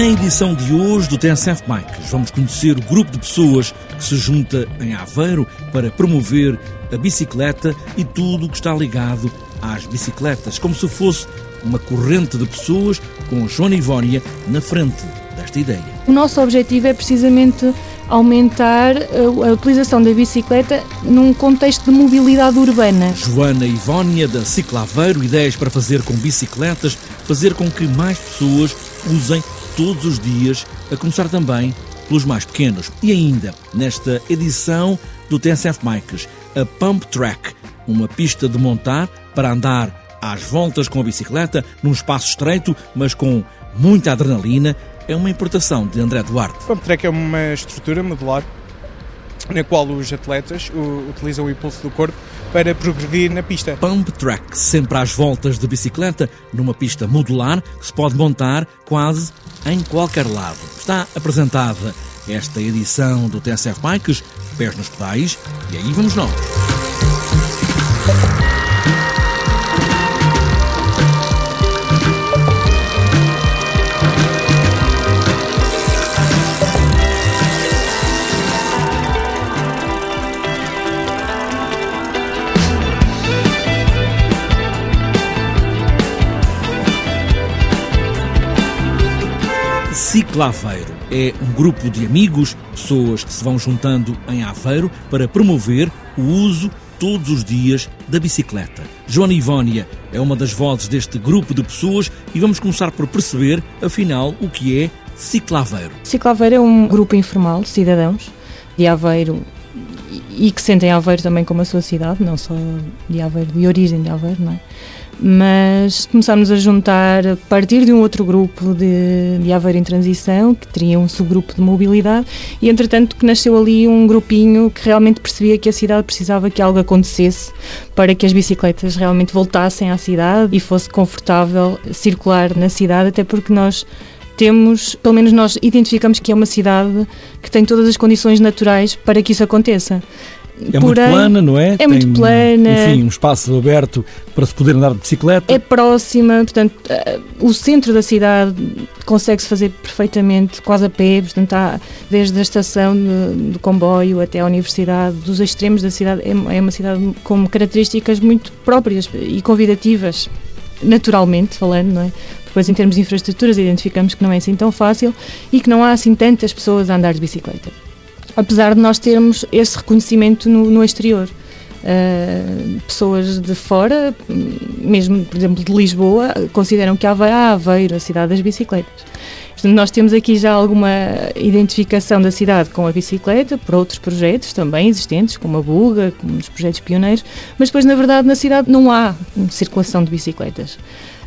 edição de hoje do TSF Bikes vamos conhecer o grupo de pessoas que se junta em Aveiro para promover a bicicleta e tudo o que está ligado às bicicletas, como se fosse uma corrente de pessoas com Joana Ivónia na frente desta ideia. O nosso objetivo é precisamente aumentar a utilização da bicicleta num contexto de mobilidade urbana. Joana Ivónia da Ciclaveiro, ideias para fazer com bicicletas, fazer com que mais pessoas usem todos os dias, a começar também pelos mais pequenos. E ainda, nesta edição do TSF Bikes, a Pump Track, uma pista de montar para andar às voltas com a bicicleta, num espaço estreito, mas com muita adrenalina, é uma importação de André Duarte. Pump Track é uma estrutura modular na qual os atletas utilizam o impulso do corpo para progredir na pista. Pump Track, sempre às voltas de bicicleta, numa pista modular que se pode montar quase em qualquer lado. Está apresentada esta edição do TSF Bikes, pés nos pedais, e aí vamos nós. Ciclaveiro é um grupo de amigos, pessoas que se vão juntando em Aveiro para promover o uso todos os dias da bicicleta. Joana Ivónia é uma das vozes deste grupo de pessoas e vamos começar por perceber, afinal, o que é Ciclaveiro. Ciclaveiro é um grupo informal de cidadãos de Aveiro e que sentem Aveiro também como a sua cidade, não só de Aveiro, de origem de Aveiro, não é? Mas começámos a juntar a partir de um outro grupo de, de Aveiro em Transição, que teria um subgrupo de mobilidade, e entretanto que nasceu ali um grupinho que realmente percebia que a cidade precisava que algo acontecesse para que as bicicletas realmente voltassem à cidade e fosse confortável circular na cidade, até porque nós temos, pelo menos nós identificamos que é uma cidade que tem todas as condições naturais para que isso aconteça. É Porém, muito plana, não é? É muito Tem, plana. Enfim, um espaço aberto para se poder andar de bicicleta. É próxima, portanto, uh, o centro da cidade consegue-se fazer perfeitamente, quase a pé, portanto, há, desde a estação de, comboio até à universidade, dos extremos da cidade, é, é uma cidade com características muito próprias e convidativas, naturalmente falando, não é? Depois, em termos de infraestruturas, identificamos que não é assim tão fácil e que não há assim tantas pessoas a andar de bicicleta apesar de nós termos esse reconhecimento no, no exterior. Uh, pessoas de fora, mesmo, por exemplo, de Lisboa, consideram que Aveiro, ah, Aveiro, a cidade das bicicletas. Portanto, nós temos aqui já alguma identificação da cidade com a bicicleta, por outros projetos também existentes, como a Buga, como os projetos pioneiros, mas depois, na verdade, na cidade não há circulação de bicicletas.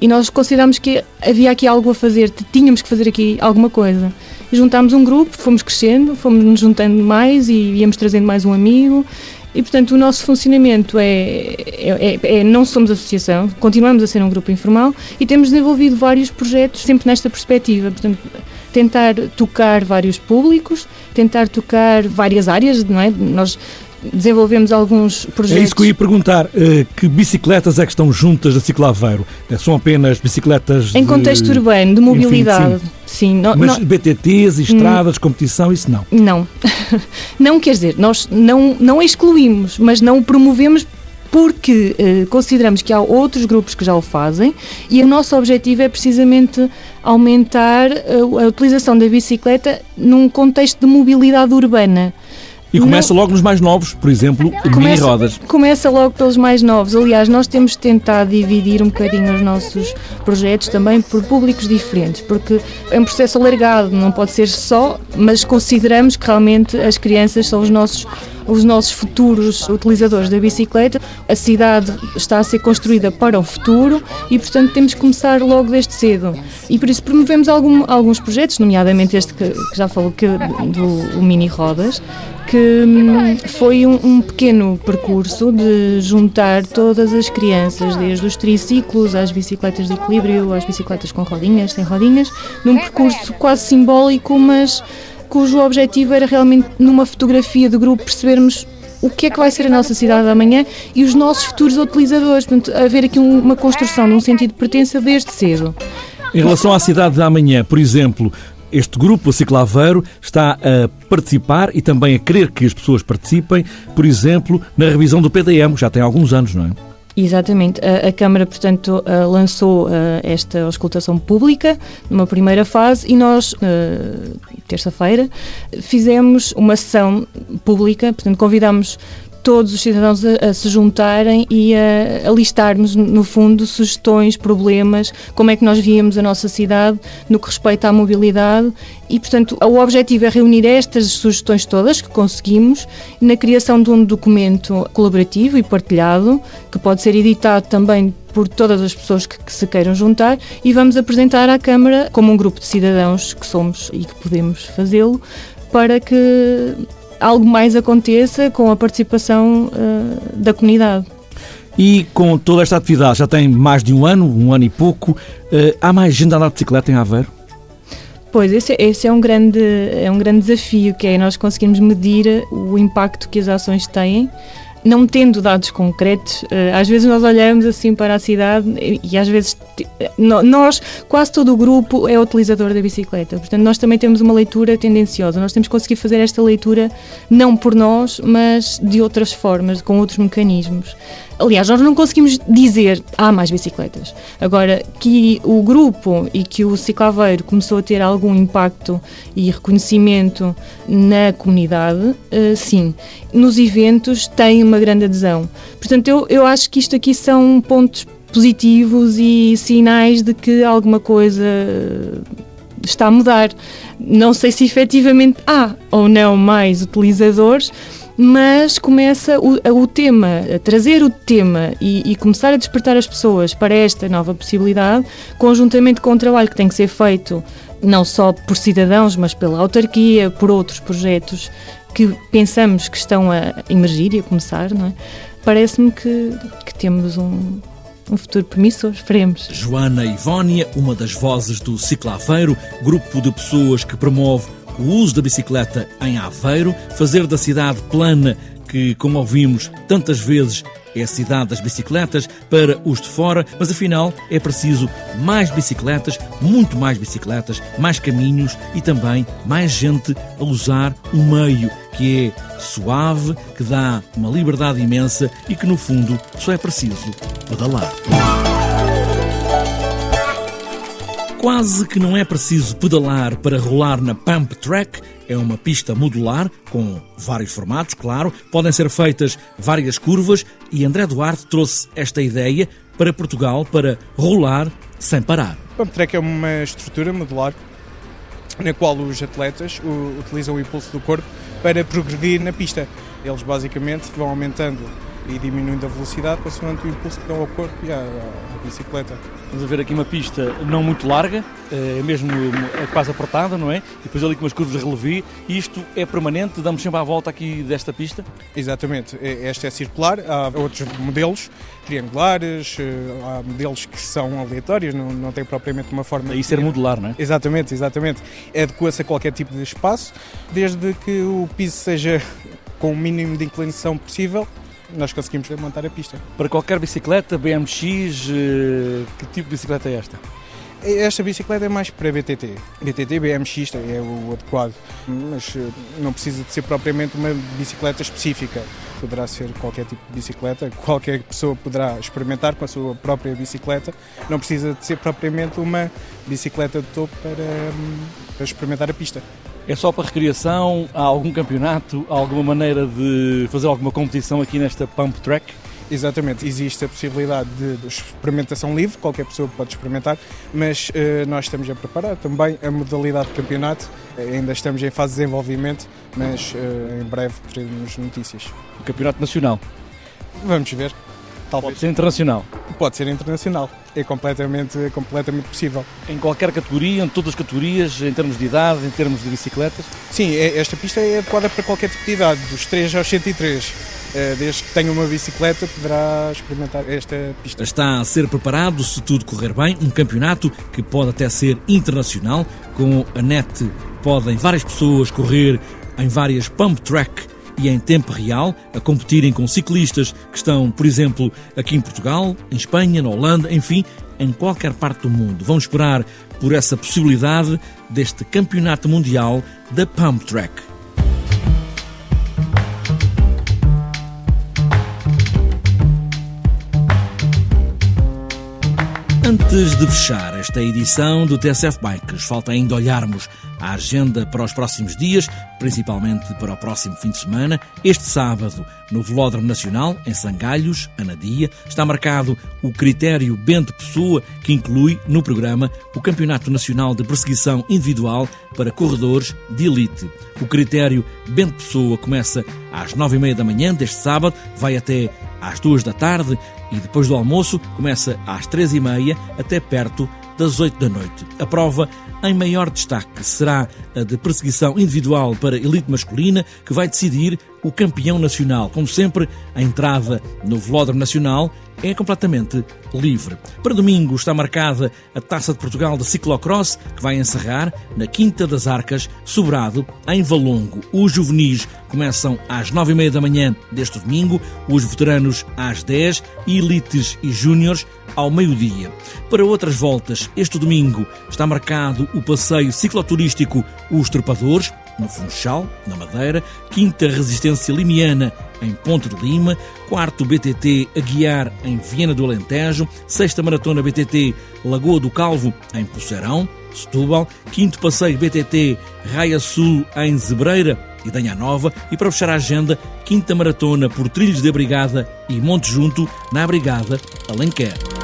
E nós consideramos que havia aqui algo a fazer, tínhamos que fazer aqui alguma coisa juntámos um grupo, fomos crescendo, fomos nos juntando mais e íamos trazendo mais um amigo. E, portanto, o nosso funcionamento é, é, é, é, não somos associação, continuamos a ser um grupo informal e temos desenvolvido vários projetos sempre nesta perspectiva. Portanto, tentar tocar vários públicos, tentar tocar várias áreas, não é? Nós desenvolvemos alguns projetos. É isso que eu ia perguntar. Eh, que bicicletas é que estão juntas a Ciclaveiro? Eh, são apenas bicicletas Em contexto de... urbano, de mobilidade. Enfim, sim. sim não, Mas não... BTTs, estradas, hum, competição, isso não? Não. não quer dizer, nós não, não excluímos, mas não promovemos porque eh, consideramos que há outros grupos que já o fazem e o nosso objetivo é precisamente aumentar a, a utilização da bicicleta num contexto de mobilidade urbana. E começa não... logo nos mais novos, por exemplo, começa, mini rodas. Começa logo pelos mais novos. Aliás, nós temos tentado dividir um bocadinho os nossos projetos também por públicos diferentes, porque é um processo alargado, não pode ser só, mas consideramos que realmente as crianças são os nossos os nossos futuros utilizadores da bicicleta. A cidade está a ser construída para o futuro e, portanto, temos que começar logo desde cedo. E por isso promovemos algum, alguns projetos, nomeadamente este que, que já falou que, do Mini Rodas, que hum, foi um, um, pequeno percurso de juntar todas as crianças, desde os triciclos às bicicletas de equilíbrio, às bicicletas com rodinhas, sem rodinhas, num percurso quase simbólico, mas cujo objetivo era realmente, numa fotografia de grupo, percebermos o que é que vai ser a nossa cidade amanhã e os nossos futuros utilizadores. Portanto, haver aqui uma construção de um sentido de pertença desde cedo. Em relação à cidade de amanhã, por exemplo, este grupo, a Ciclaveiro, está a participar e também a querer que as pessoas participem, por exemplo, na revisão do PDM, já tem alguns anos, não é? Exatamente. A, a, Câmara, portanto, uh, lançou uh, esta auscultação pública numa primeira fase e nós, uh, terça-feira, fizemos uma sessão pública, portanto, convidamos todos os cidadãos a, a se juntarem e a, a, listarmos, no fundo, sugestões, problemas, como é que nós víamos a nossa cidade no que respeita à mobilidade. E, portanto, o objetivo é reunir estas sugestões todas que conseguimos na criação de um documento colaborativo e partilhado, que pode ser editado também por todas as pessoas que, que, se queiram juntar e vamos apresentar à Câmara como um grupo de cidadãos que somos e que podemos fazê-lo para que algo mais aconteça com a participação uh, da comunidade. E com toda esta atividade, já tem mais de um ano, um ano e pouco, uh, há mais gente a andar de bicicleta em Aveiro? Pois, esse, esse, é, um grande, é um grande desafio, que é nós conseguirmos medir o impacto que as ações têm não tendo dados concretos, eh, às vezes nós olhamos assim para a cidade e às vezes nós, quase todo o grupo é utilizador da bicicleta, portanto nós também temos uma leitura tendenciosa, nós temos que conseguir fazer esta leitura não por nós, mas de outras formas, com outros mecanismos. Aliás, nós não conseguimos dizer há mais bicicletas. Agora, que o grupo e que o ciclaveiro começou a ter algum impacto e reconhecimento na comunidade, uh, sim. Nos eventos tem uma grande adesão. Portanto, eu, eu acho que isto aqui são pontos positivos e sinais de que alguma coisa está a mudar. Não sei se efetivamente há ou não mais utilizadores, mas começa o, o tema, a trazer o tema e, e, começar a despertar as pessoas para esta nova possibilidade, conjuntamente com o trabalho que tem que ser feito não só por cidadãos, mas pela autarquia, por outros projetos que pensamos que estão a emergir e a começar, não é? Parece-me que, que temos um, um futuro promissor, esperemos. Joana Ivónia, uma das vozes do Ciclaveiro, grupo de pessoas que promove o uso da bicicleta em Aveiro, fazer da cidade plana, que, como ouvimos tantas vezes, é a cidade das bicicletas para os de fora, mas afinal é preciso mais bicicletas, muito mais bicicletas, mais caminhos e também mais gente a usar um meio que é suave, que dá uma liberdade imensa e que no fundo só é preciso pedalar. Quase que não é preciso pedalar para rolar na Pump Track. É uma pista modular com vários formatos, claro. Podem ser feitas várias curvas e André Duarte trouxe esta ideia para Portugal para rolar sem parar. Pump Track é uma estrutura modular na qual os atletas utilizam o impulso do corpo para progredir na pista. Eles basicamente vão aumentando e diminuindo a velocidade consoante o impulso que dão ao corpo e à, à bicicleta. Estamos a ver aqui uma pista não muito larga, é mesmo é quase apertada, não é? E depois ali com umas curvas de relevi. Isto é permanente? Damos sempre à volta aqui desta pista? Exatamente. Esta é circular. Há outros modelos triangulares, eh, há modelos que são aleatórios, não, não tem propriamente uma forma... Daí ser modular, não é? Exatamente, exatamente. Adequa-se a qualquer tipo de espaço, desde que o piso seja com o mínimo de inclinação possível nós conseguimos montar a pista. Para qualquer bicicleta, BMX, eh, que tipo de bicicleta é esta? Esta bicicleta é mais para BTT. BTT, BMX é o adequado, mas eh, não precisa de ser propriamente uma bicicleta específica. Poderá ser qualquer tipo de bicicleta, qualquer pessoa poderá experimentar com a sua própria bicicleta. Não precisa de ser propriamente uma bicicleta de topo para, hum, para experimentar a pista. É só para recreação? Há algum campeonato? Há alguma maneira de fazer alguma competição aqui nesta Pump Track? Exatamente, existe a possibilidade de, experimentação livre, qualquer pessoa pode experimentar, mas uh, nós estamos a preparar também a modalidade de campeonato, ainda estamos em fase de desenvolvimento, mas uh, em breve teremos notícias. O campeonato nacional? Vamos ver. Talvez. Pode ser internacional? Pode ser internacional. É completamente, é completamente possível. Em qualquer categoria, em todas as categorias, em termos de idade, em termos de bicicletas? Sim, é, esta pista é adequada para qualquer tipo de idade, dos 3 aos 103. Eh, desde que tenha uma bicicleta, poderá experimentar esta pista. Está a ser preparado, se tudo correr bem, um campeonato que pode até ser internacional. Com a net, podem várias pessoas correr em várias pump track e em tempo real, a competirem com ciclistas que estão, por exemplo, aqui em Portugal, em Espanha, na Holanda, enfim, em qualquer parte do mundo. Vamos esperar por essa possibilidade deste Campeonato Mundial da Pump Track. Antes de fechar esta edição do TSF Bikes, falta ainda olharmos a agenda para os próximos dias, principalmente para o próximo fim de semana. Este sábado, no Velódromo Nacional, em Sangalhos, Anadia, está marcado o critério Bento Pessoa, que inclui no programa o Campeonato Nacional de Perseguição Individual para Corredores de Elite. O critério Bento Pessoa começa às nove e meia da manhã deste sábado, vai até às duas da tarde e depois do almoço começa às três e meia até perto das oito da noite. A prova em maior destaque será a de perseguição individual para elite masculina, que vai decidir o campeão nacional. Como sempre, a entrada no Velódromo Nacional é completamente livre. Para domingo está marcada a Taça de Portugal de Ciclocross, que vai encerrar na Quinta das Arcas, Sobrado, em Valongo. Os juvenis começam às nove e meia da manhã deste domingo, os veteranos às dez elites e júniores ao meio-dia. Para outras voltas, este domingo está marcado o passeio cicloturístico Os Trepadores, no Funchal, na Madeira, quinta Resistência Limiana, em Ponte de Lima, quarto BTT Aguiar, em Viena do Alentejo, sexta Maratona BTT Lagoa do Calvo, em Poceirão, Setúbal, quinto Passeio BTT Raia Sul, em Zebreira e Danha Nova, e para fechar a agenda, quinta Maratona por Trilhos de Brigada e Monte Junto, na Brigada Alenquer.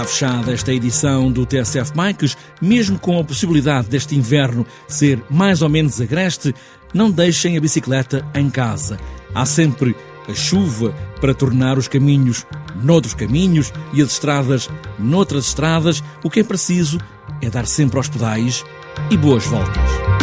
Está fechada esta edição do TSF Bikes, mesmo com a possibilidade deste inverno ser mais ou menos agreste, não deixem a bicicleta em casa. Há sempre a chuva para tornar os caminhos noutros caminhos e as estradas noutras estradas. O que é preciso é dar sempre aos pedais e boas voltas.